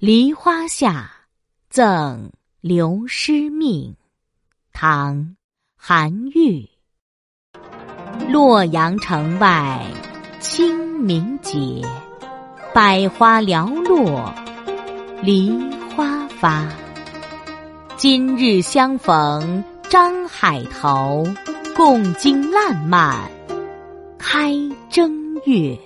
梨花下，赠刘师命。唐·韩愈。洛阳城外清明节，百花寥落梨花发。今日相逢张海头，共惊烂漫开正月。